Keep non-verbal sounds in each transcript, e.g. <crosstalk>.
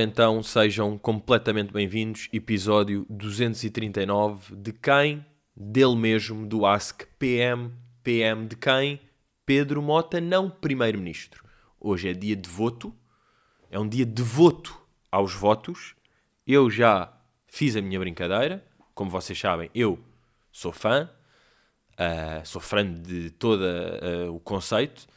Então, sejam completamente bem-vindos, episódio 239 de quem? Dele mesmo, do Ask PM. PM de quem? Pedro Mota, não Primeiro-Ministro. Hoje é dia de voto, é um dia de voto aos votos. Eu já fiz a minha brincadeira, como vocês sabem, eu sou fã, uh, sou fã de todo uh, o conceito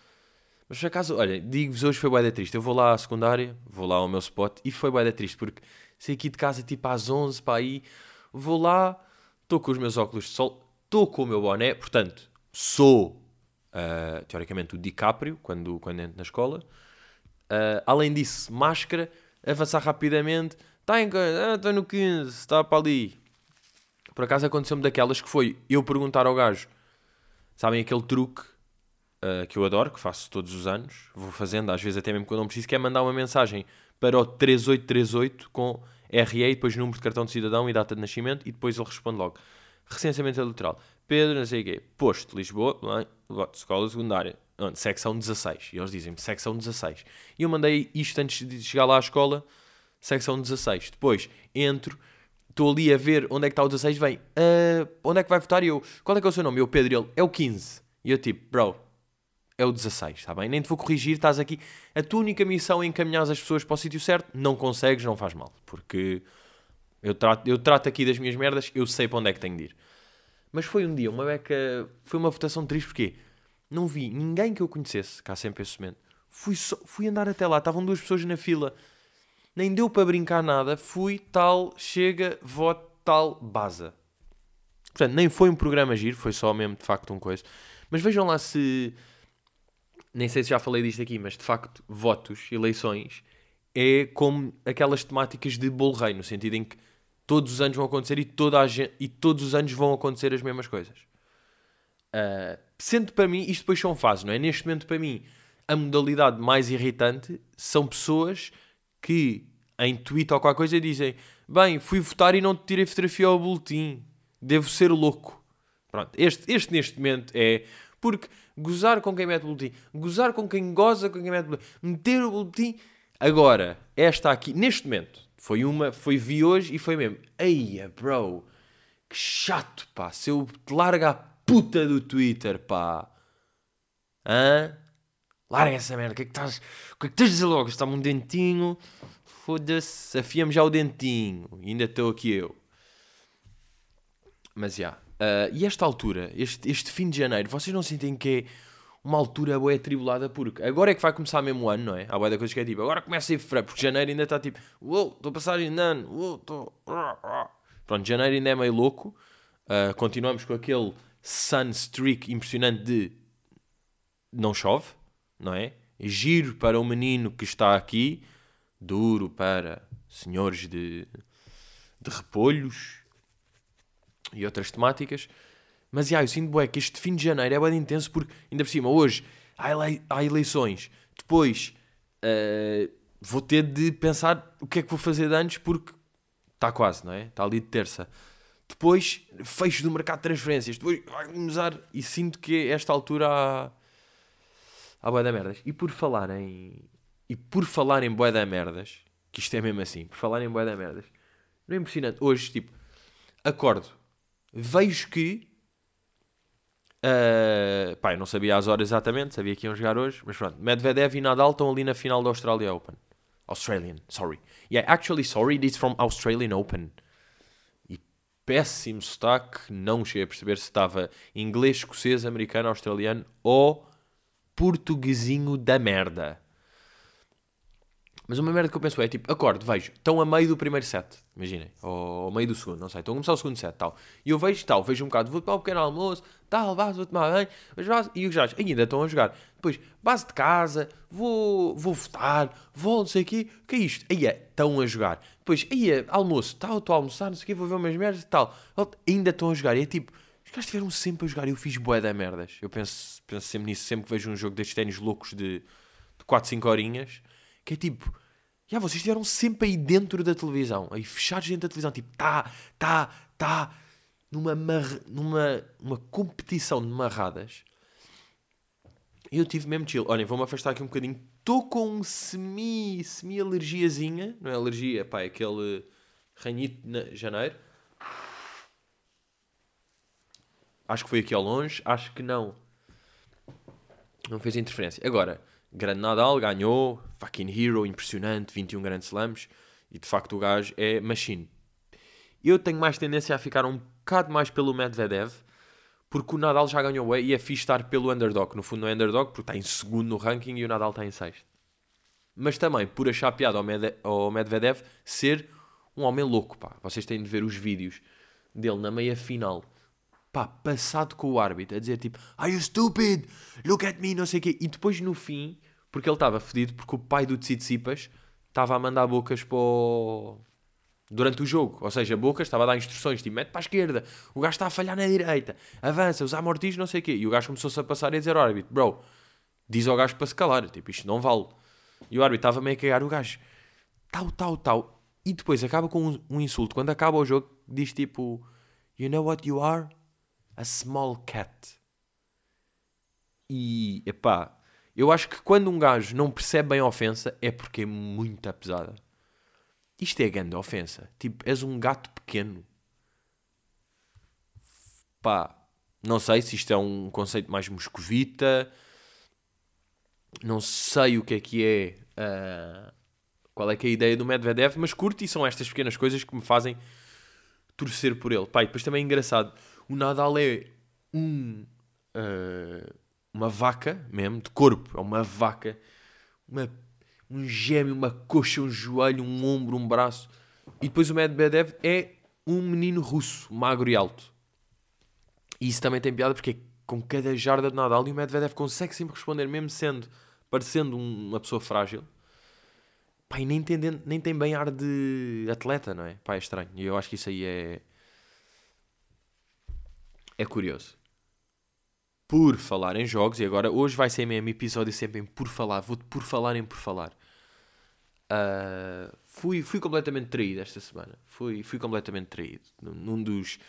mas por acaso, olha, digo-vos hoje foi bué triste. Eu vou lá à secundária, vou lá ao meu spot e foi bué triste porque saí aqui de casa tipo às 11 para aí, vou lá, estou com os meus óculos de sol, estou com o meu boné, portanto, sou uh, teoricamente o DiCaprio quando, quando entro na escola. Uh, além disso, máscara, avançar rapidamente, está em ah, estou no 15, está para ali. Por acaso aconteceu-me daquelas que foi eu perguntar ao gajo, sabem aquele truque uh, que eu adoro, que faço todos os anos, vou fazendo, às vezes até mesmo quando não preciso, que é mandar uma mensagem para o 3838 com RE depois número de cartão de cidadão e data de nascimento e depois ele responde logo. Recenseamento eleitoral. Pedro, não sei o quê. Posto, Lisboa, voto, escola secundária. secção 16. E eles dizem-me secção 16. E eu mandei isto antes de chegar lá à escola, secção 16. Depois entro, estou ali a ver onde é que está o 16, vem, uh, onde é que vai votar? E eu, qual é que é o seu nome? E eu, Pedro, ele, é o 15. E eu tipo, bro, é o 16, está bem? Nem te vou corrigir, estás aqui. A tua única missão é encaminhar as pessoas para o sítio certo, não consegues, não faz mal. Porque eu trato, eu trato aqui das minhas merdas, eu sei para onde é que tenho de ir. Mas foi um dia, uma beca. Foi uma votação triste porque não vi ninguém que eu conhecesse, cá sempre esse momento. Fui, só, fui andar até lá, estavam duas pessoas na fila, nem deu para brincar nada. Fui, tal, chega, voto, tal, baza. Portanto, nem foi um programa giro, foi só mesmo de facto um coisa. Mas vejam lá se nem sei se já falei disto aqui, mas de facto, votos, eleições, é como aquelas temáticas de bolo rei, no sentido em que todos os anos vão acontecer e, toda a gente, e todos os anos vão acontecer as mesmas coisas. Uh, sendo para mim, isto depois são fases, não é? Neste momento, para mim, a modalidade mais irritante são pessoas que em tweet ou qualquer coisa dizem: Bem, fui votar e não te tirei fotografia ao boletim, devo ser louco. Pronto, este, este neste momento é porque gozar com quem mete o boletim, gozar com quem goza com quem mete o boletim, meter o boletim. Agora, esta aqui, neste momento, foi uma, foi vi hoje e foi mesmo. Eia, bro, que chato, pá. Se eu te larga a puta do Twitter, pá. Hã? Larga essa merda. O que é que estás, o que é que estás a dizer logo? Está-me um dentinho. Foda-se, afia-me já o dentinho. E ainda estou aqui eu. Mas já. Yeah. Uh, e esta altura, este, este fim de janeiro, vocês não sentem que é uma altura boa atribulada? Porque agora é que vai começar mesmo o ano, não é? Há boa da coisa que é tipo, agora começa a ir fevereiro, porque janeiro ainda está tipo, uou, estou a passar de ano, uou, estou... Pronto, janeiro ainda é meio louco. Uh, continuamos com aquele sun streak impressionante de não chove, não é? Giro para o menino que está aqui, duro para senhores de, de repolhos e outras temáticas. Mas, yeah, eu sinto bué, que este fim de janeiro é bem intenso porque, ainda por cima, hoje há, ele há eleições. Depois uh, vou ter de pensar o que é que vou fazer de antes porque está quase, não é? Está ali de terça. Depois, fecho do mercado de transferências. Depois vai começar e sinto que esta altura há, há bué da merdas. E por falar em... E por falar em bué da merdas, que isto é mesmo assim, por falar em bué da merdas, não é impressionante? Hoje, tipo, acordo vejo que. Uh, pá, eu não sabia as horas exatamente, sabia que iam jogar hoje, mas pronto. Medvedev e Nadal estão ali na final da Australia Open. Australian, sorry. Yeah, actually, sorry, it's from Australian Open. E péssimo sotaque, não cheguei a perceber se estava inglês, escocês, americano, australiano ou portuguesinho da merda. Mas uma merda que eu penso é tipo, acordo, vejo, estão a meio do primeiro set, imaginem, ou ao meio do segundo, não sei, estão a começar o segundo set, tal. E eu vejo, tal, vejo um bocado, vou para o pequeno almoço, tal, vá, vou tomar bem, mas vá, e os gajos ainda estão a jogar. Depois, base de casa, vou, vou votar, vou não sei o quê, o que é isto? Aí estão a jogar. Depois, aí almoço, tal, estou a almoçar, não sei o quê, vou ver umas merdas, tal. Ainda estão a jogar, e é tipo, os gajos estiveram sempre a jogar, eu fiz bué da merdas. Eu penso, penso sempre nisso, sempre que vejo um jogo destes ténis loucos de, de 4, 5 horinhas, que é tipo já, vocês estiveram sempre aí dentro da televisão, aí fechados dentro da televisão, tipo, tá, tá, tá, numa, numa uma competição de marradas. E eu tive mesmo chill. Olhem, vou-me afastar aqui um bocadinho Estou com um semi, semi-alergiazinha, não é alergia, pá, é aquele ranhito de janeiro. Acho que foi aqui ao longe, acho que não. Não fez interferência. Agora, grande Nadal ganhou, fucking hero, impressionante, 21 grandes slams, e de facto o gajo é machine. Eu tenho mais tendência a ficar um bocado mais pelo Medvedev, porque o Nadal já ganhou e é fixe estar pelo underdog. No fundo, não é underdog, porque está em segundo no ranking e o Nadal está em sexto. Mas também por achar piada ao, Med ao Medvedev ser um homem louco, pá. Vocês têm de ver os vídeos dele na meia final, pá, passado com o árbitro, a dizer tipo, Are you stupid? Look at me, não sei o quê. E depois no fim, porque ele estava fedido, porque o pai do Tsitsipas estava a mandar bocas para o durante o jogo. Ou seja, Bocas estava a dar instruções, tipo, mete para a esquerda, o gajo está a falhar na direita, avança, usa amortis, não sei o quê. E o gajo começou-se a passar e a dizer ao árbitro, bro, diz ao gajo para se calar, tipo, isto não vale. E o árbitro estava meio a cagar o gajo, tal, tal, tal. E depois acaba com um, um insulto. Quando acaba o jogo, diz tipo, you know what you are? A small cat. E, epá, eu acho que quando um gajo não percebe bem a ofensa, é porque é muito pesada. Isto é grande ofensa. Tipo, és um gato pequeno. Pá, não sei se isto é um conceito mais moscovita. Não sei o que é que é. Uh, qual é que é a ideia do Medvedev, mas curto e são estas pequenas coisas que me fazem torcer por ele. Pá, e depois também é engraçado. O Nadal é um. Uh, uma vaca mesmo, de corpo. É uma vaca. Uma um gêmeo, uma coxa, um joelho, um ombro, um braço. E depois o Medvedev é um menino russo, magro e alto. E isso também tem piada porque é com cada jarda de Nadal e o Medvedev consegue sempre responder, mesmo sendo, parecendo uma pessoa frágil. Pá, e nem, tem, nem tem bem ar de atleta, não é? Pá, é estranho. E eu acho que isso aí é. É curioso. Por falar em jogos, e agora hoje vai ser mesmo episódio sempre em por falar, vou por falar em por falar. Uh, fui, fui completamente traído esta semana. Fui, fui completamente traído. Num dos,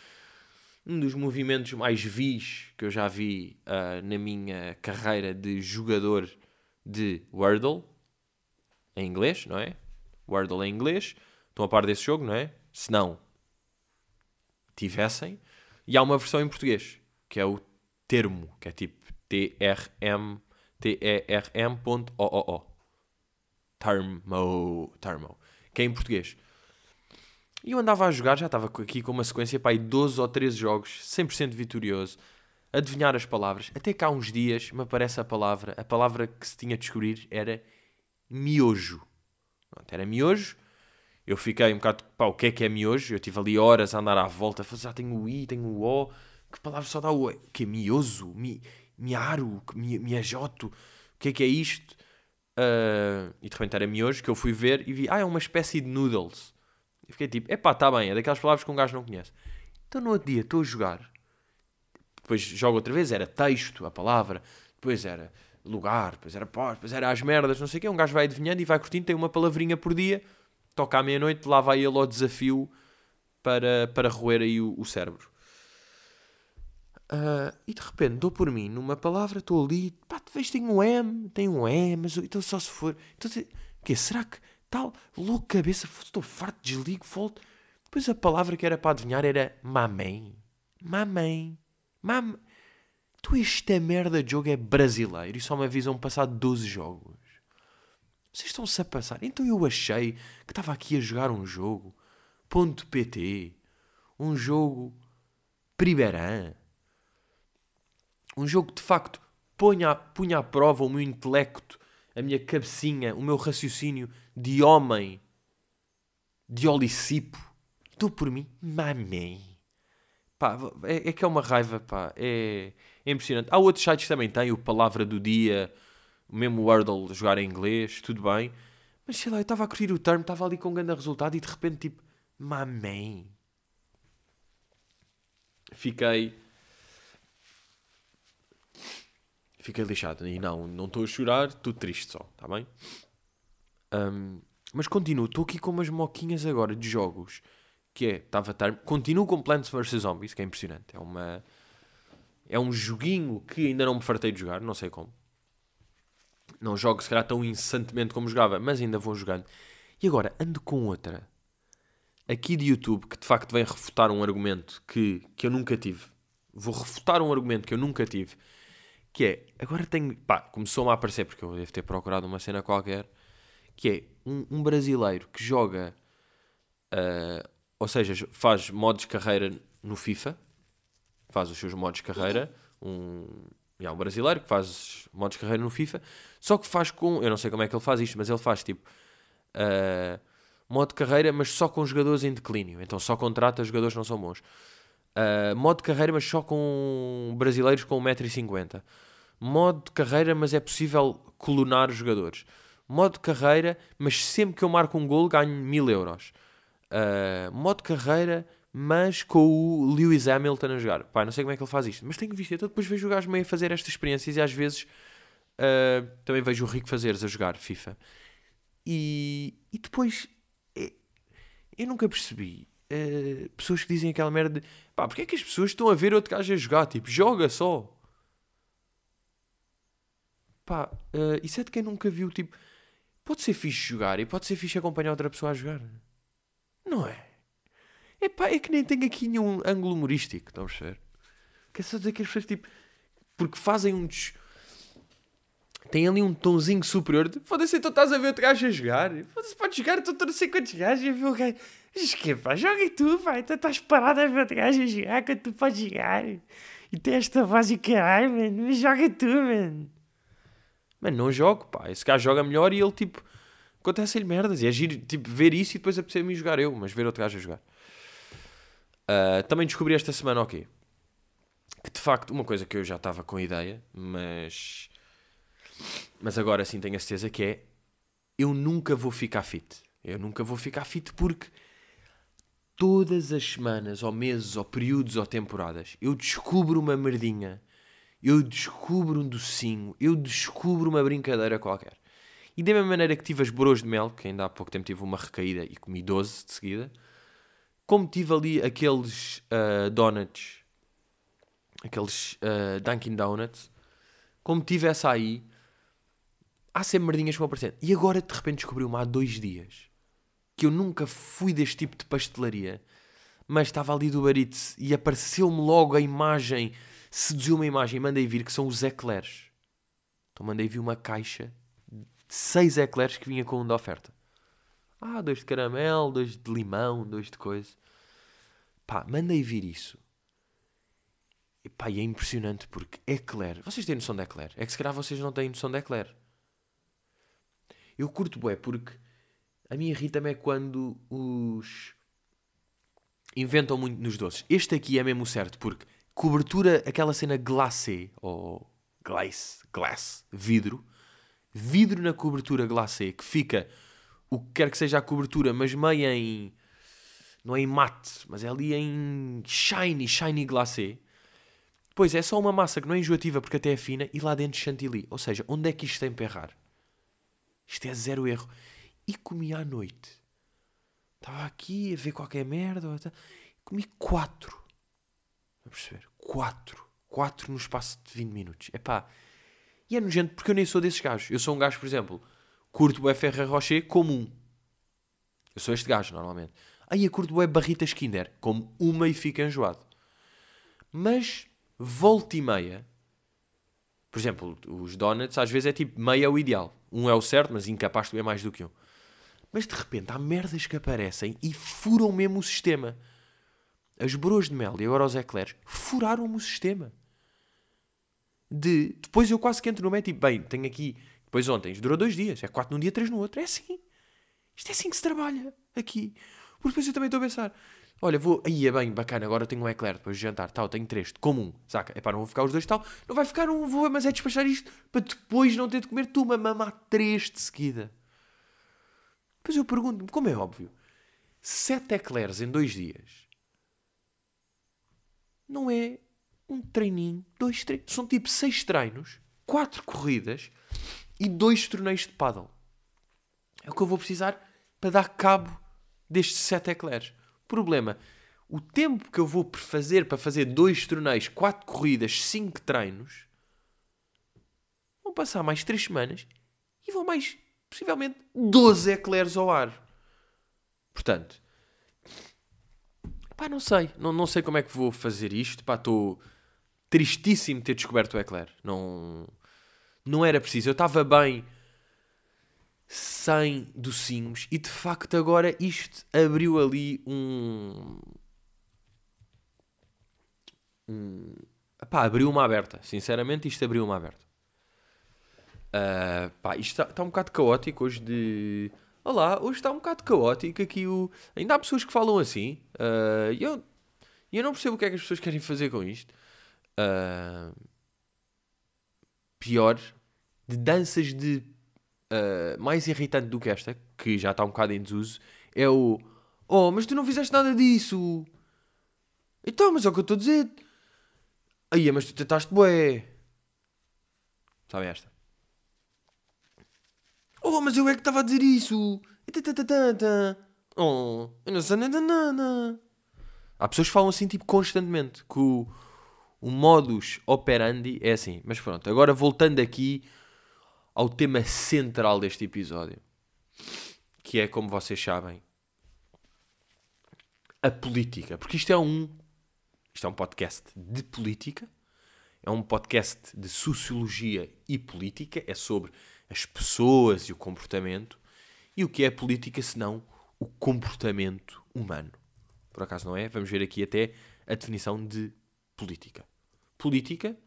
um dos movimentos mais vis que eu já vi uh, na minha carreira de jogador de Wordle, em inglês, não é? Wordle em inglês. Estão a par desse jogo, não é? Se não, tivessem. E há uma versão em português, que é o termo, que é tipo T-R-M, T-E-R-M.o-o-o. Tarmo, Tarmo, que é em português. E eu andava a jogar, já estava aqui com uma sequência para aí 12 ou 13 jogos, 100% vitorioso, adivinhar as palavras. Até cá uns dias me aparece a palavra, a palavra que se tinha de descobrir era miojo. Pronto, era miojo. Eu fiquei um bocado, pá, o que é que é miojo? Eu tive ali horas a andar à volta, fazer, ah, tenho o I, tenho o O, que palavra só dá o O? Que é mioso? Mi, miaro? Mi, miajoto? O que é que é isto? Uh, e de repente era miojo que eu fui ver e vi, ah, é uma espécie de noodles. E fiquei tipo, epá, está bem, é daquelas palavras que um gajo não conhece. Então no outro dia estou a jogar, depois jogo outra vez, era texto, a palavra, depois era lugar, depois era pós, depois era as merdas, não sei o quê. Um gajo vai adivinhando e vai curtindo, tem uma palavrinha por dia, toca à meia-noite, lá vai ele ao desafio para, para roer aí o, o cérebro. Uh, e de repente dou por mim numa palavra, estou ali, pá, tu vês, tem um M, tem um M, mas então só se for. Então, que será que tal, louco cabeça, estou farto, desligo, volto. Depois a palavra que era para adivinhar era mamém. Mamém. Mam. Tu, esta merda de jogo é brasileiro e só me avisam passar 12 jogos. Vocês estão-se a passar. Então eu achei que estava aqui a jogar um jogo. Ponto PT. Um jogo. Pribeirã um jogo que de facto punha, punha à prova o meu intelecto, a minha cabecinha, o meu raciocínio de homem, de olicipo. Estou por mim, mamém. Pá, é, é, que é uma raiva, pá. É, é impressionante. Há outros sites que também têm o Palavra do Dia, o mesmo Wordle, jogar em inglês, tudo bem. Mas sei lá, eu estava a curtir o termo, estava ali com um grande resultado e de repente, tipo, mamém. Fiquei fiquei lixado. E não, não estou a chorar, estou triste só, está bem? Um, mas continuo, estou aqui com umas moquinhas agora de jogos. Que é, estava a Continuo com Plants vs Zombies, que é impressionante. É uma. É um joguinho que ainda não me fartei de jogar, não sei como. Não jogo se calhar tão incessantemente como jogava, mas ainda vou jogando. E agora ando com outra aqui de YouTube que de facto vem refutar um argumento que, que eu nunca tive. Vou refutar um argumento que eu nunca tive. Que é, agora tenho. Pá, começou-me a aparecer porque eu devo ter procurado uma cena qualquer. Que é um, um brasileiro que joga. Uh, ou seja, faz modos carreira no FIFA. Faz os seus modos carreira. Um, é um brasileiro que faz modos de carreira no FIFA. Só que faz com. Eu não sei como é que ele faz isto, mas ele faz tipo. Uh, modo de carreira, mas só com jogadores em declínio. Então só contrata jogadores que não são bons. Uh, modo de carreira, mas só com brasileiros com 1,50m. Modo de carreira, mas é possível clonar os jogadores. Modo de carreira, mas sempre que eu marco um gol ganho 1000 euros. Uh, modo de carreira, mas com o Lewis Hamilton a jogar. Pá, não sei como é que ele faz isto, mas tenho visto. Então depois vejo o gajo meio a fazer estas experiências e às vezes uh, também vejo o Rico Fazeres a jogar FIFA. E, e depois eu nunca percebi uh, pessoas que dizem aquela merda de pá, porque é que as pessoas estão a ver outro gajo a jogar? Tipo, joga só. Pá, uh, isso é de quem nunca viu, tipo, pode ser fixe jogar e pode ser fixe acompanhar outra pessoa a jogar. Não é? É pá, é que nem tem aqui nenhum ângulo humorístico, estão a perceber? Quer só dizer que as pessoas, tipo, porque fazem um. Des tem ali um tonzinho superior. Foda-se, então estás a ver outro gajo a jogar. Foda-se, podes jogar, estou não sei quantos gajos a ver o gajo. Que pá, joga tu, pá. Então estás parado a ver outro gajo a jogar quando tu podes jogar. E tem esta voz e caralho, mano. Mas joga tu, mano. Mano, não jogo, pá. Esse gajo joga melhor e ele, tipo, acontece-lhe merdas. E é giro, tipo, ver isso e depois apetecer-me jogar eu, mas ver outro gajo a jogar. Uh, também descobri esta semana, ok. Que de facto, uma coisa que eu já estava com ideia, mas mas agora sim tenho a certeza que é eu nunca vou ficar fit. Eu nunca vou ficar fit porque todas as semanas, ou meses, ou períodos, ou temporadas, eu descubro uma merdinha, eu descubro um docinho, eu descubro uma brincadeira qualquer. E da mesma maneira que tive as boros de mel, que ainda há pouco tempo tive uma recaída e comi 12 de seguida, como tive ali aqueles uh, donuts, aqueles uh, Dunkin' Donuts, como tive essa aí, há sempre merdinhas que vão aparecendo. E agora de repente descobri-me há dois dias que eu nunca fui deste tipo de pastelaria, mas estava ali do Baritz e apareceu-me logo a imagem, seduziu uma imagem e mandei vir que são os eclairs. Então mandei vir uma caixa de seis eclairs que vinha com um da oferta. Ah, dois de caramelo, dois de limão, dois de coisa. Pá, mandei vir isso. E pá, e é impressionante porque eclair. Vocês têm noção de eclair? É que se calhar vocês não têm noção de eclair. Eu curto bué porque a mim irrita-me é quando os inventam muito nos doces. Este aqui é mesmo certo porque cobertura, aquela cena glacé ou glace, glass, vidro, vidro na cobertura glacé que fica o que quer que seja a cobertura, mas meio em não é em mate, mas é ali em shiny, shiny glacé. Pois é só uma massa que não é enjoativa porque até é fina e lá dentro chantilly. Ou seja, onde é que isto tem para errar? Isto é zero erro. E comi à noite. Estava aqui a ver qualquer merda. Comi quatro. A perceber? Quatro. Quatro no espaço de 20 minutos. Epá. E é nojento porque eu nem sou desses gajos. Eu sou um gajo, por exemplo, curto o Ferrer Rocher como um. Eu sou este gajo, normalmente. Aí eu curto o Barritas Kinder, como uma e fica enjoado. Mas, volta e meia, por exemplo, os donuts às vezes é tipo meio é o ideal. Um é o certo, mas incapaz de comer mais do que um. Mas de repente há merdas que aparecem e furam mesmo o sistema. As broas de mel e agora os eclairs furaram-me o sistema. De. Depois eu quase que entro no meio tipo, bem, tenho aqui. Depois ontem, durou dois dias. É quatro num dia, três no outro. É assim. Isto é assim que se trabalha aqui. Porque depois eu também estou a pensar. Olha, vou. Aí é bem, bacana, agora tenho um eclair depois de jantar. Tal, tenho três, como um. Saca? É pá, não vou ficar os dois tal. Não vai ficar um, vou, mas é despachar isto para depois não ter de comer tu mamar três de seguida. Depois eu pergunto-me, como é óbvio, sete eclairs em dois dias não é um treininho, dois treinos. São tipo seis treinos, quatro corridas e dois torneios de paddle. É o que eu vou precisar para dar cabo destes sete eclairs. Problema, o tempo que eu vou fazer para fazer dois torneios, quatro corridas, cinco treinos, vão passar mais três semanas e vou mais, possivelmente, 12 eclairs ao ar. Portanto, pá, não sei. Não, não sei como é que vou fazer isto. Pá, estou tristíssimo de ter descoberto o eclair. Não, não era preciso. Eu estava bem sem docinhos e de facto agora isto abriu ali um. um pá, abriu uma aberta. Sinceramente, isto abriu uma aberta. Uh, pá, isto está, está um bocado caótico hoje de. Olá, hoje está um bocado caótico aqui o. Ainda há pessoas que falam assim. Uh, eu, eu não percebo o que é que as pessoas querem fazer com isto. Uh, pior, de danças de. Uh, mais irritante do que esta, que já está um bocado em desuso, é o. Oh, mas tu não fizeste nada disso. Então, mas é o que eu estou a dizer. Aí, mas tu tentaste bué. Sabe esta? Oh, mas eu é que estava a dizer isso. Oh, eu não sei nada. Há pessoas que falam assim, tipo, constantemente. Que o, o modus operandi é assim. Mas pronto, agora voltando aqui ao tema central deste episódio. Que é, como vocês sabem, a política. Porque isto é um... Isto é um podcast de política. É um podcast de sociologia e política. É sobre as pessoas e o comportamento. E o que é política senão o comportamento humano? Por acaso não é? Vamos ver aqui até a definição de política. Política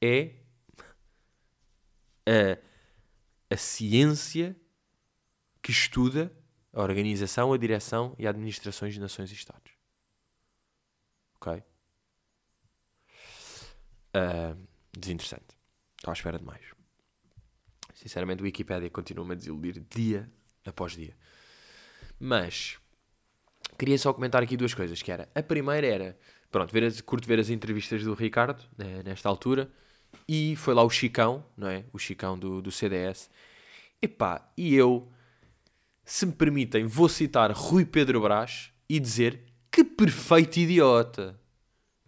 é a, a ciência que estuda a organização, a direção e a administrações de nações e Estados. Ok? Uh, desinteressante. Estou à espera de mais. Sinceramente, o Wikipedia continua-me a desiludir dia após dia. Mas queria só comentar aqui duas coisas. Que era, a primeira era, pronto, ver as, curto ver as entrevistas do Ricardo, né, nesta altura, e foi lá o Chicão, não é? O Chicão do, do CDS. Epá, e eu, se me permitem, vou citar Rui Pedro Brás e dizer que perfeito idiota.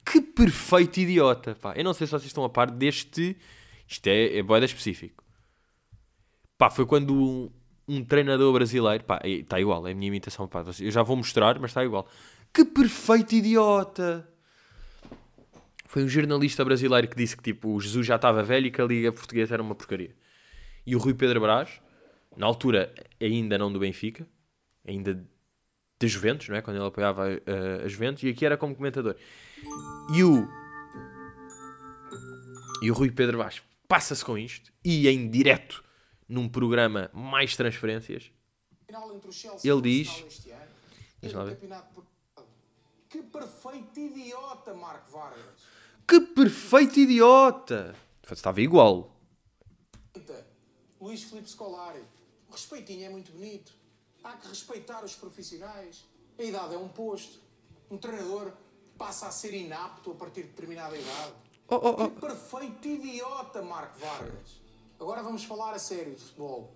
Que perfeito idiota, pá. Eu não sei se vocês estão a par deste isto é, é boeda específico. Pá, foi quando um, um treinador brasileiro. Pá, está igual, é a minha imitação. Pá, eu já vou mostrar, mas está igual. Que perfeito idiota! Foi um jornalista brasileiro que disse que tipo, o Jesus já estava velho e que a Liga Portuguesa era uma porcaria. E o Rui Pedro Brás, na altura ainda não do Benfica, ainda de Juventus, não é? quando ele apoiava uh, a Juventus, e aqui era como comentador. E o, e o Rui Pedro Brás passa-se com isto e em direto num programa mais transferências ele diz que perfeito idiota Marco Vargas que perfeito idiota estava igual Luís Filipe Scolari o respeitinho é muito bonito há que respeitar os profissionais a idade é um posto um treinador passa a ser inapto a partir de determinada idade Oh, oh, oh. Que perfeito idiota, Marco Vargas. Agora vamos falar a sério de futebol.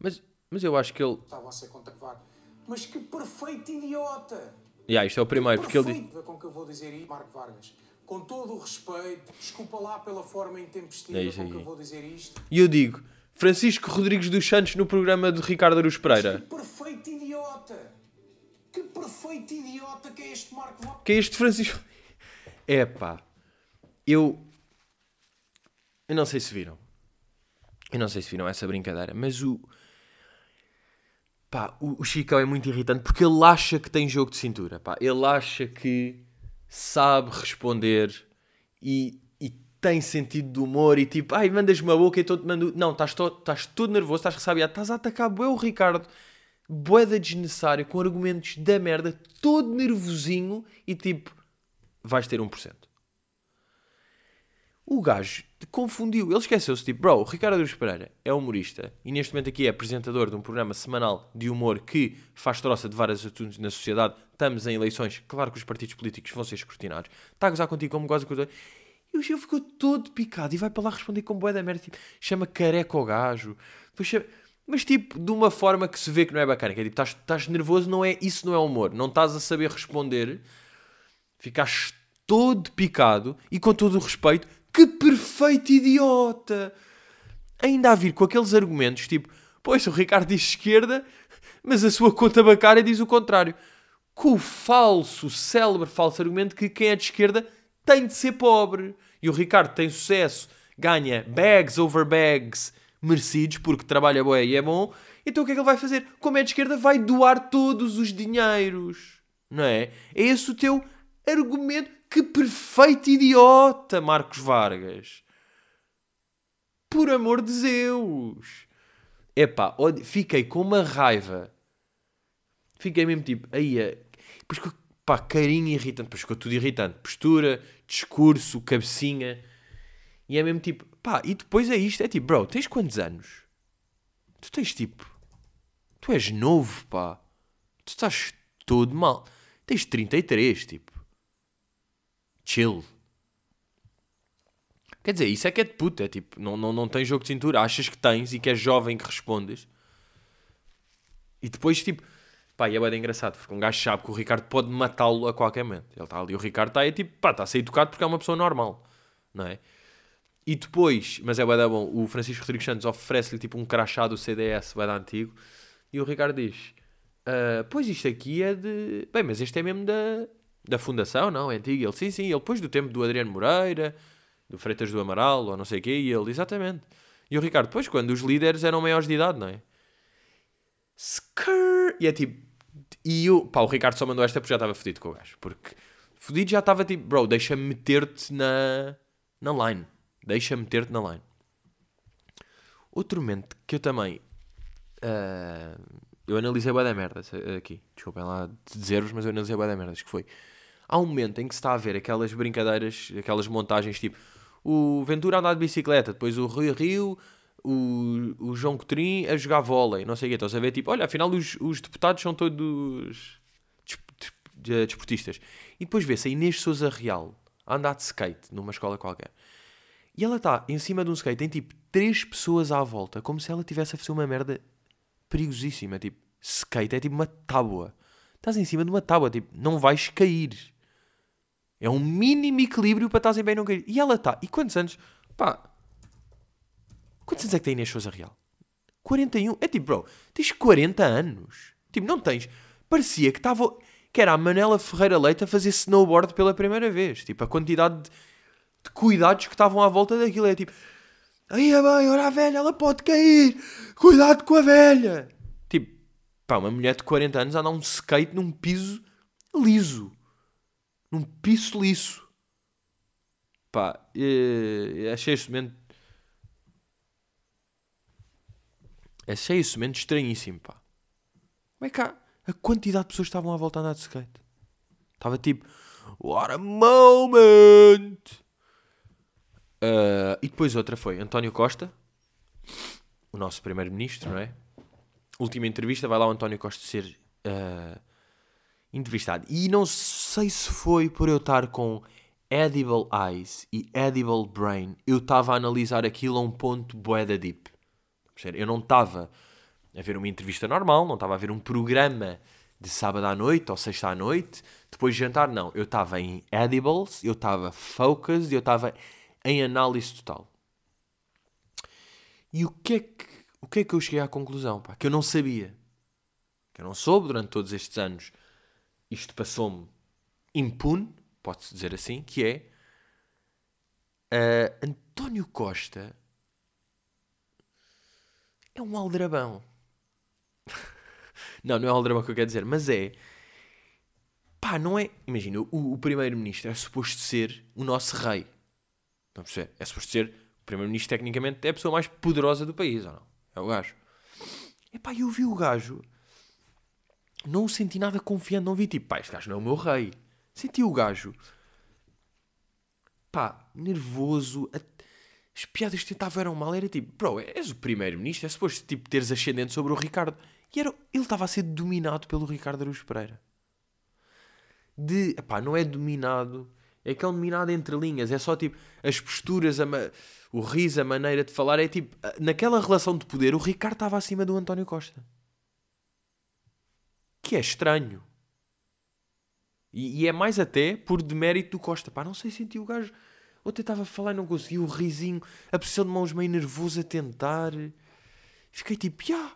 Mas, mas eu acho que ele. Estava a ser contactado. Mas que perfeito idiota. Yeah, isto é o primeiro, porque ele diz. com que eu vou dizer isto, Marco Vargas. Com todo o respeito, desculpa lá pela forma intempestiva é com que eu vou dizer isto. E eu digo, Francisco Rodrigues dos Santos no programa de Ricardo Aruz Pereira. Mas que perfeito idiota! Que perfeito idiota que é este Marco Vargas! Que é este Francisco. É pá eu. Eu não sei se viram. Eu não sei se viram essa brincadeira, mas o. Pá, o, o Chicão é muito irritante porque ele acha que tem jogo de cintura. Pá. Ele acha que sabe responder e, e tem sentido de humor e tipo, ai, mandas-me a boca e estou-te mando. Não, estás estás todo nervoso, estás ressabiado, estás a atacar bué o Ricardo, boeda desnecessário, com argumentos da merda, todo nervosinho e tipo, vais ter 1% o gajo confundiu. Ele esqueceu-se, tipo, bro, o Ricardo Aruz Pereira é humorista e neste momento aqui é apresentador de um programa semanal de humor que faz troça de vários assuntos na sociedade. Estamos em eleições, claro que os partidos políticos vão ser escrutinados. Está a gozar contigo como goza com o E o Gil ficou todo picado e vai para lá responder com boé da merda, tipo, chama careca o gajo. Chama... Mas tipo, de uma forma que se vê que não é bacana, que é tipo, estás, estás nervoso, não é, isso não é humor. Não estás a saber responder, ficaste todo picado e com todo o respeito que perfeito idiota! ainda a vir com aqueles argumentos tipo, pois o Ricardo diz esquerda, mas a sua conta bancária diz o contrário. Com o falso, célebre falso argumento que quem é de esquerda tem de ser pobre. E o Ricardo tem sucesso, ganha bags over bags merecidos, porque trabalha bem e é bom. Então o que é que ele vai fazer? Como é de esquerda, vai doar todos os dinheiros. Não é? É esse o teu argumento. Que perfeito idiota, Marcos Vargas. Por amor de Deus. Epá, fiquei com uma raiva. Fiquei mesmo tipo, aí, é... Pois, pá, carinho irritante. Pois ficou tudo irritante. Postura, discurso, cabecinha. E é mesmo tipo, pá, e depois é isto. É tipo, bro, tens quantos anos? Tu tens tipo. Tu és novo, pá. Tu estás todo mal. Tens 33, tipo. Chill. Quer dizer, isso é que é de puta. É tipo, não, não, não tens jogo de cintura. Achas que tens e que és jovem que respondes. E depois, tipo, pá, e é bem engraçado. Porque um gajo sabe que o Ricardo pode matá-lo a qualquer momento. Ele está ali, o Ricardo está aí, tipo, pá, está a ser educado porque é uma pessoa normal. Não é? E depois, mas é bem bom, o Francisco Rodrigues Santos oferece-lhe tipo um crachá do CDS, dar antigo. E o Ricardo diz: uh, Pois isto aqui é de. Bem, mas este é mesmo da, da Fundação, não? É antigo. Ele, sim, sim, ele depois do tempo do Adriano Moreira do Freitas do Amaral, ou não sei o quê, e ele, exatamente. E o Ricardo, depois, quando os líderes eram maiores de idade, não é? Skrrr! E é tipo. E o, pá, o Ricardo só mandou esta porque já estava fodido com o gajo. Porque fodido já estava tipo, bro, deixa-me meter-te na, na line. Deixa-me meter-te na line. Outro momento que eu também. Uh, eu analisei bem da merda aqui. Desculpem lá dizer-vos, mas eu analisei bem da merda. Que foi. Há um momento em que se está a ver aquelas brincadeiras, aquelas montagens tipo o Ventura andar de bicicleta, depois o Rui Rio, o, o João Cotrim a jogar vôlei, não sei o quê. Estás a ver, tipo, olha, afinal os, os deputados são todos desportistas. E depois vê-se a Inês Souza Real a andar de skate numa escola qualquer. E ela está em cima de um skate, tem tipo três pessoas à volta, como se ela tivesse a fazer uma merda perigosíssima. Tipo, skate é tipo uma tábua. Estás em cima de uma tábua, tipo, não vais cair. É um mínimo equilíbrio para estar em bem não cair. E ela está. E quantos anos? Pá. Quantos anos é que tem Inês Souza Real? 41. É tipo, bro, tens 40 anos. Tipo, não tens. Parecia que estava. Que era a Manela Ferreira Leite a fazer snowboard pela primeira vez. Tipo, a quantidade de, de cuidados que estavam à volta daquilo. É tipo. Aí é bem, olha a velha, ela pode cair. Cuidado com a velha. Tipo, pá, uma mulher de 40 anos anda um skate num piso liso num piso liso. Pá, e, achei esse momento. Achei esse momento estranhíssimo, pá. Como é que há, a quantidade de pessoas que estavam à volta a andar de skate? Estava tipo, what a moment! Uh, e depois outra foi António Costa, o nosso primeiro-ministro, não é? Última entrevista, vai lá o António Costa ser uh, entrevistado. E não sei se foi por eu estar com Edible Eyes e Edible Brain, eu estava a analisar aquilo a um ponto boeda deep. Eu não estava a ver uma entrevista normal, não estava a ver um programa de sábado à noite ou sexta à noite, depois de jantar, não. Eu estava em edibles, eu estava focused, eu estava em análise total. E o que é que, o que, é que eu cheguei à conclusão? Pá? Que eu não sabia. Que eu não soube durante todos estes anos isto passou-me impune, pode-se dizer assim, que é uh, António Costa é um aldrabão. <laughs> não, não é aldrabão que eu quero dizer, mas é pá, não é. Imagina, o, o primeiro-ministro é suposto ser o nosso rei. Não perceber? É suposto ser. O primeiro-ministro, tecnicamente, é a pessoa mais poderosa do país, ou não? É o gajo. Epá, eu vi o gajo não o senti nada confiante. Não vi tipo, pá, este gajo não é o meu rei. Senti o gajo, pá, nervoso. As piadas que tentavam eram mal. Era tipo, bro, és o primeiro-ministro, é suposto tipo, teres ascendente sobre o Ricardo. E era, ele estava a ser dominado pelo Ricardo Araújo Pereira. De, pá, não é dominado. É aquele dominado entre linhas. É só tipo, as posturas, a o riso, a maneira de falar. É tipo, naquela relação de poder, o Ricardo estava acima do António Costa que é estranho. E, e, é mais até por demérito do Costa. Pá, não sei, senti o gajo Ou tentava falar e não conseguia, o risinho, a posição de mãos meio nervoso a tentar. Fiquei tipo, já,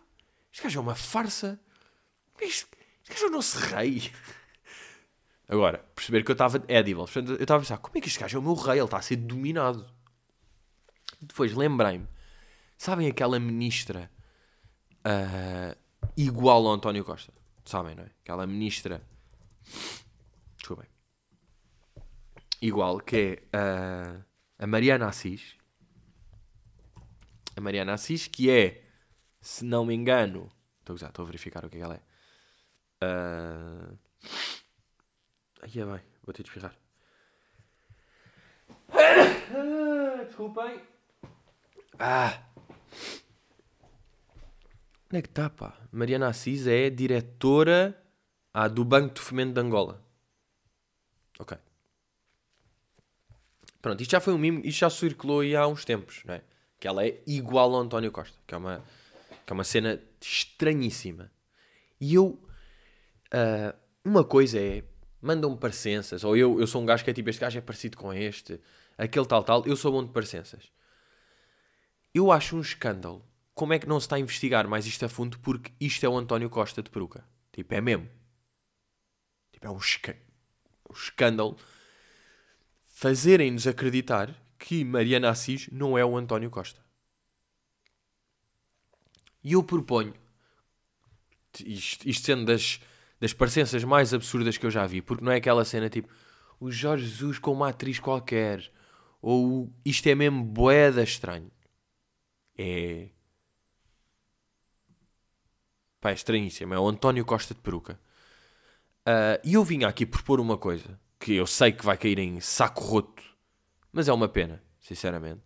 este gajo é uma farsa. Este, gajo é o nosso rei. <laughs> Agora, perceber que eu estava edible. Eu estava a pensar, como é que este gajo é o meu rei? Ele está a ser dominado. Depois lembrei-me, sabem aquela ministra uh, igual ao António Costa? Sabem, não é? Aquela ministra. Igual, que é uh, a Mariana Assis. A Mariana Assis, que é, se não me engano, estou a, verificar o que, é que ela é. Uh... Aí é bem, vou ter de espirrar. Desculpem. Ah! Onde é que está, pá? Mariana Assis é diretora ah, do Banco de Fomento de Angola. Ok. Pronto, isto já foi um mimo, isto já circulou aí há uns tempos, não é? Que ela é igual ao António Costa, que é uma, que é uma cena estranhíssima. E eu. Uh, uma coisa é. Mandam-me parecenças, ou eu, eu sou um gajo que é tipo, este gajo é parecido com este, aquele tal, tal, eu sou bom de parecenças. Eu acho um escândalo. Como é que não se está a investigar mais isto a fundo? Porque isto é o António Costa de peruca. Tipo, é mesmo. Tipo, é um, um escândalo fazerem-nos acreditar que Mariana Assis não é o António Costa. E eu proponho, isto, isto sendo das, das parecenças mais absurdas que eu já vi, porque não é aquela cena tipo o Jorge Jesus com uma atriz qualquer, ou isto é mesmo boeda estranho. É. Pá, é estranhíssimo. É o António Costa de peruca. Uh, e eu vim aqui propor uma coisa que eu sei que vai cair em saco roto, mas é uma pena, sinceramente,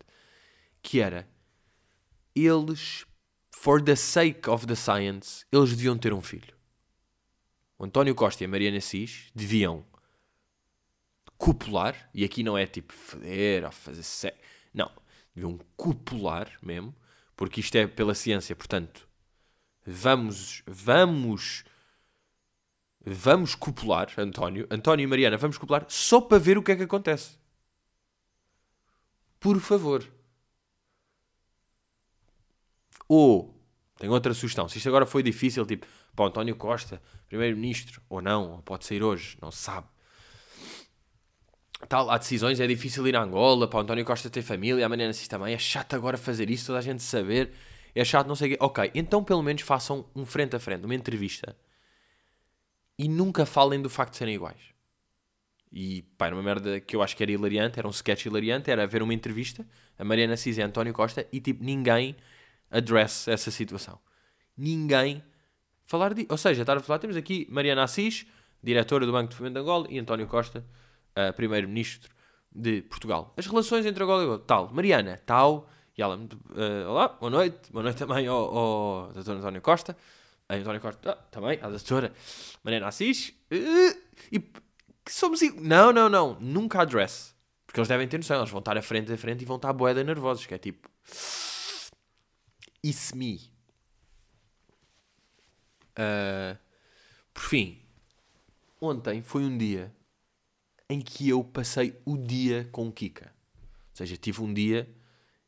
que era eles, for the sake of the science, eles deviam ter um filho. O António Costa e a Mariana Assis deviam copular, e aqui não é tipo foder ou fazer sexo, não, deviam copular mesmo, porque isto é pela ciência, portanto, vamos, vamos Vamos copular, António, António e Mariana, vamos copular só para ver o que é que acontece. Por favor. Ou, tenho outra sugestão, se isto agora foi difícil, tipo, para António Costa, primeiro-ministro, ou não, ou pode sair hoje, não se sabe. Tal, há decisões, é difícil ir a Angola, para António Costa ter família, a Mariana Assis também, é chato agora fazer isso, toda a gente saber, é chato não sei o quê. Ok, então pelo menos façam um frente a frente, uma entrevista e nunca falem do facto de serem iguais. E pá, era uma merda que eu acho que era hilariante, era um sketch hilariante, era ver uma entrevista, a Mariana Assis e António Costa, e tipo, ninguém address essa situação. Ninguém falar de. Ou seja, estar a falar, temos aqui Mariana Assis, diretora do Banco de Fomento de Angola, e António Costa, uh, primeiro-ministro de Portugal. As relações entre Angola e Angola, tal. Mariana, tal. E ela, uh, olá, boa noite, boa noite também ao, ao. António Costa a António Costa, ah, também, a doutora Mariana Assis, e somos Não, não, não, nunca address. Porque eles devem ter noção, eles vão estar à frente a frente e vão estar boeda nervosos, que é tipo... It's me. Uh, por fim, ontem foi um dia em que eu passei o dia com Kika. Ou seja, tive um dia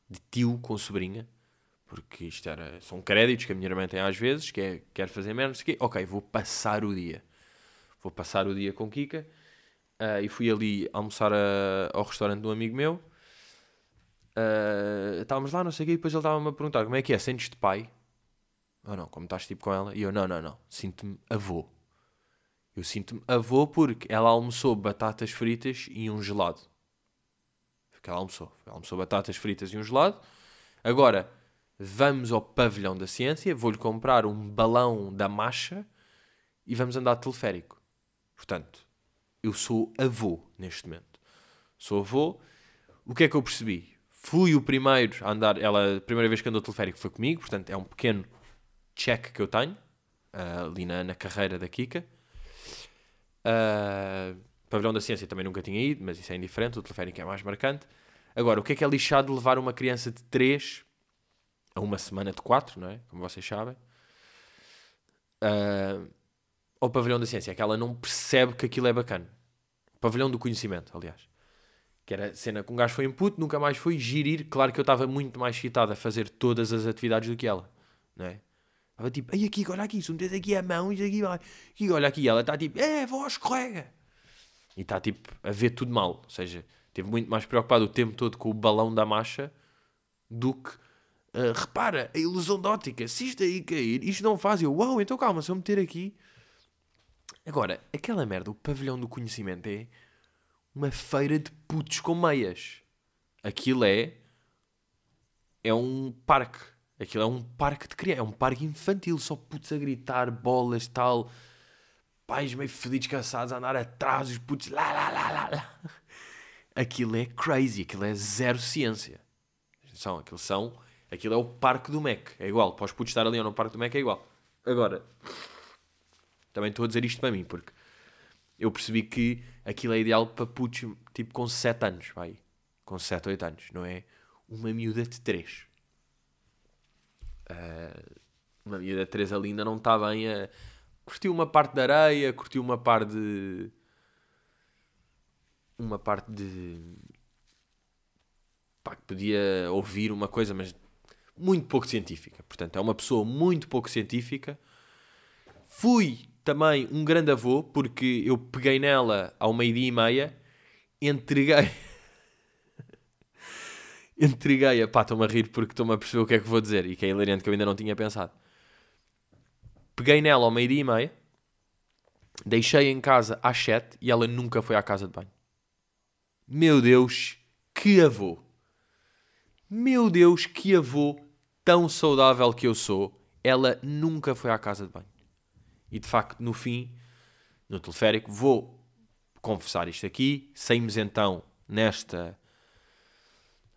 de tio com sobrinha porque isto era, são créditos que a minha irmã tem às vezes, que é, quer fazer menos, que ok, vou passar o dia. Vou passar o dia com Kika. Uh, e fui ali almoçar a, ao restaurante de um amigo meu. Uh, estávamos lá, não sei o quê, e depois ele estava-me a perguntar como é que é, sentes-te pai? Ou não, como estás tipo com ela? E eu, não, não, não, sinto-me avô. Eu sinto-me avô porque ela almoçou batatas fritas e um gelado. Foi que ela almoçou. Ela almoçou batatas fritas e um gelado. Agora, vamos ao pavilhão da ciência, vou-lhe comprar um balão da marcha e vamos andar de teleférico. Portanto, eu sou avô neste momento. Sou avô. O que é que eu percebi? Fui o primeiro a andar. Ela, a primeira vez que andou teleférico foi comigo, portanto é um pequeno check que eu tenho uh, ali na, na, carreira da Kika. Uh, pavilhão da ciência também nunca tinha ido, mas isso é indiferente. O teleférico é mais marcante. Agora, o que é que é lixado levar uma criança de 3 a uma semana de quatro, não é? Como vocês sabem. Uh, ao pavilhão da ciência, é que ela não percebe que aquilo é bacana. Pavilhão do conhecimento, aliás. Que era cena que um gajo foi input, nunca mais foi girir. Claro que eu estava muito mais excitado a fazer todas as atividades do que ela, não é? Estava tipo, ai aqui, olha aqui, se aqui a mão, isso aqui vai. Aqui, olha aqui, ela está tipo, é, voz, escorrega. E está tipo a ver tudo mal. Ou seja, esteve muito mais preocupado o tempo todo com o balão da marcha do que uh, repara, a ilusão de ótica, se isto aí cair, isto não faz. Eu, uau, então calma, se eu meter aqui. Agora, aquela merda, o pavilhão do conhecimento é uma feira de putos com meias. Aquilo é. É um parque. Aquilo é um parque de criança. É um parque infantil. Só putos a gritar, bolas tal. Pais meio fedidos, cansados a andar atrás, os putos lá, lá, lá, lá, lá. Aquilo é crazy. Aquilo é zero ciência. São, aquilo são. Aquilo é o parque do Mac. É igual. Para os putos estar ali ou no parque do Mac é igual. Agora. Também estou a dizer isto para mim, porque eu percebi que aquilo é ideal para putos tipo com 7 anos, vai. Com 7, 8 anos, não é? Uma miúda de 3. Uh, ah, uma miúda de 3 ali ainda não está bem a. Curtiu uma parte da areia, curtiu uma parte de. Uma parte de. Pá, que podia ouvir uma coisa, mas muito pouco científica. Portanto, é uma pessoa muito pouco científica. Fui também um grande avô, porque eu peguei nela ao meio-dia e meia, entreguei. <laughs> entreguei a. Pá, estou-me a rir porque estou-me a perceber o que é que vou dizer e que é hilariante que eu ainda não tinha pensado. Peguei nela ao meio-dia e meia, deixei em casa às sete e ela nunca foi à casa de banho. Meu Deus, que avô! Meu Deus, que avô tão saudável que eu sou! Ela nunca foi à casa de banho. E de facto, no fim, no teleférico, vou confessar isto aqui. Saímos então nesta.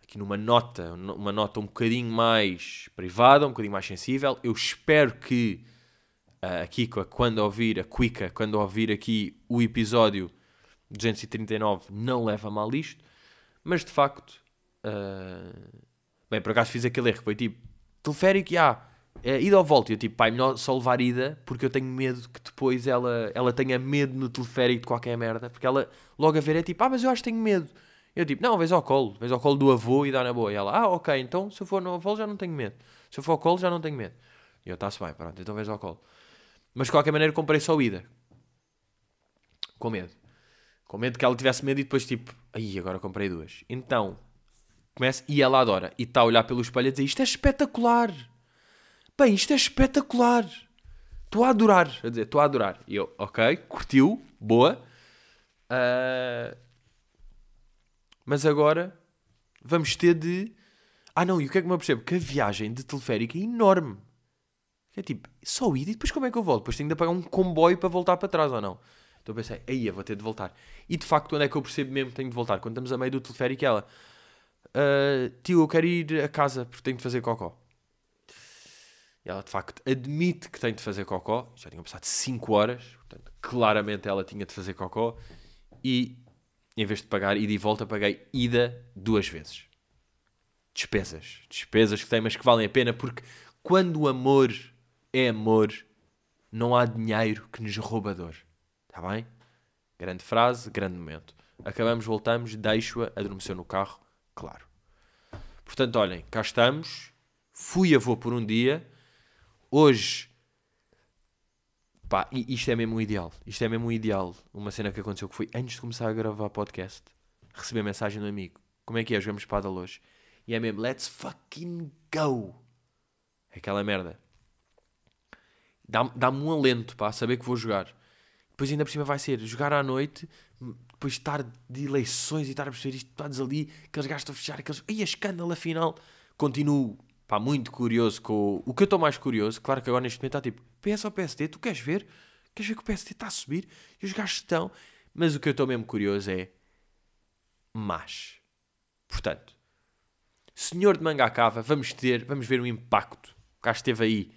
Aqui numa nota, uma nota um bocadinho mais privada, um bocadinho mais sensível. Eu espero que uh, a Kika, quando ouvir, a Quika, quando ouvir aqui o episódio 239, não leva mal isto. Mas de facto, uh... bem, por acaso fiz aquele erro, foi tipo, teleférico, já, é, ida ou volta. E eu tipo, pai, melhor só levar ida, porque eu tenho medo que depois ela, ela tenha medo no teleférico de qualquer merda. Porque ela, logo a ver, é tipo, ah, mas eu acho que tenho medo. Eu tipo, não, vês ao colo, vês ao colo do avô e dá na boa. E ela, ah, ok, então se eu for no avô já não tenho medo. Se eu for ao colo já não tenho medo. E eu, está-se bem, pronto, então vês ao colo. Mas de qualquer maneira comprei só ida. Com medo. Com medo que ela tivesse medo e depois tipo, aí agora comprei duas. Então, começa, e ela adora. E está a olhar pelo espelho e dizer, isto é espetacular. Bem, isto é espetacular. Estou a adorar. A dizer, estou a adorar. E eu, ok, curtiu, boa. Uh, mas agora vamos ter de. Ah, não, e o que é que me apercebo? Que a viagem de teleférico é enorme. É tipo, só ir e depois como é que eu volto? Depois tenho de pagar um comboio para voltar para trás ou não? Então pensei, aí eu vou ter de voltar. E de facto, quando é que eu percebo mesmo que tenho de voltar? Quando estamos a meio do teleférico, ela, uh, tio, eu quero ir a casa porque tenho de fazer cocó. E ela de facto admite que tem de fazer cocó. Já tinham passado 5 horas, portanto, claramente ela tinha de fazer cocó. E em vez de pagar ida e volta, paguei ida duas vezes. Despesas. Despesas que têm, mas que valem a pena porque quando o amor é amor, não há dinheiro que nos rouba dor. Está bem? Grande frase, grande momento. Acabamos, voltamos, deixo-a, adormeceu no carro, claro. Portanto, olhem, cá estamos. Fui avô por um dia Hoje, pá, isto é mesmo o ideal. Isto é mesmo o ideal. Uma cena que aconteceu que foi antes de começar a gravar podcast, recebi a mensagem do amigo: Como é que é? Jogamos espada hoje. E é mesmo, let's fucking go. Aquela merda. Dá-me dá um alento, pá, saber que vou jogar. Depois ainda por cima vai ser jogar à noite, depois estar de eleições e estar a perceber isto, estás ali, aqueles gajos estão a fechar, aqueles. Ai, a escândalo, afinal. Continuo pá, muito curioso com o... que eu estou mais curioso, claro que agora neste momento está tipo, PS ou PSD, tu queres ver? Queres ver que o PSD está a subir? E os gajos estão. Mas o que eu estou mesmo curioso é. Mas. Portanto, senhor de manga cava, vamos ter, vamos ver o impacto. O gajo esteve aí.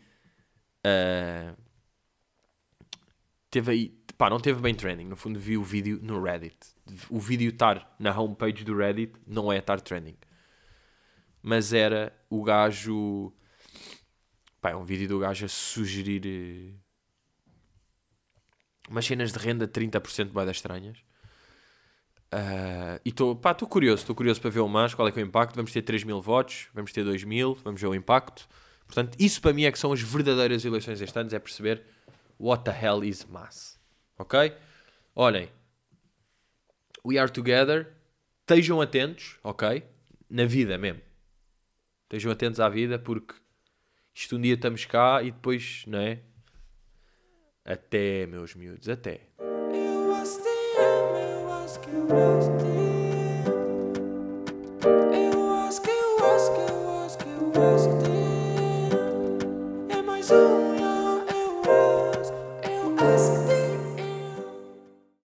Uh, teve aí. Pá, não teve bem trending. No fundo, vi o vídeo no Reddit. O vídeo estar na homepage do Reddit não é estar trending mas era o gajo. Pá, é um vídeo do gajo a sugerir eh, umas cenas de renda de 30% boedas estranhas. Uh, e estou curioso, estou curioso para ver o mais, qual é que é o impacto. Vamos ter 3 mil votos, vamos ter 2 mil, vamos ver o impacto. Portanto, isso para mim é que são as verdadeiras eleições este ano, é perceber what the hell is mass. Ok? Olhem, we are together, estejam atentos, ok? Na vida mesmo. Estejam atentos à vida porque isto um dia estamos cá e depois, não é? Até, meus miúdos, até.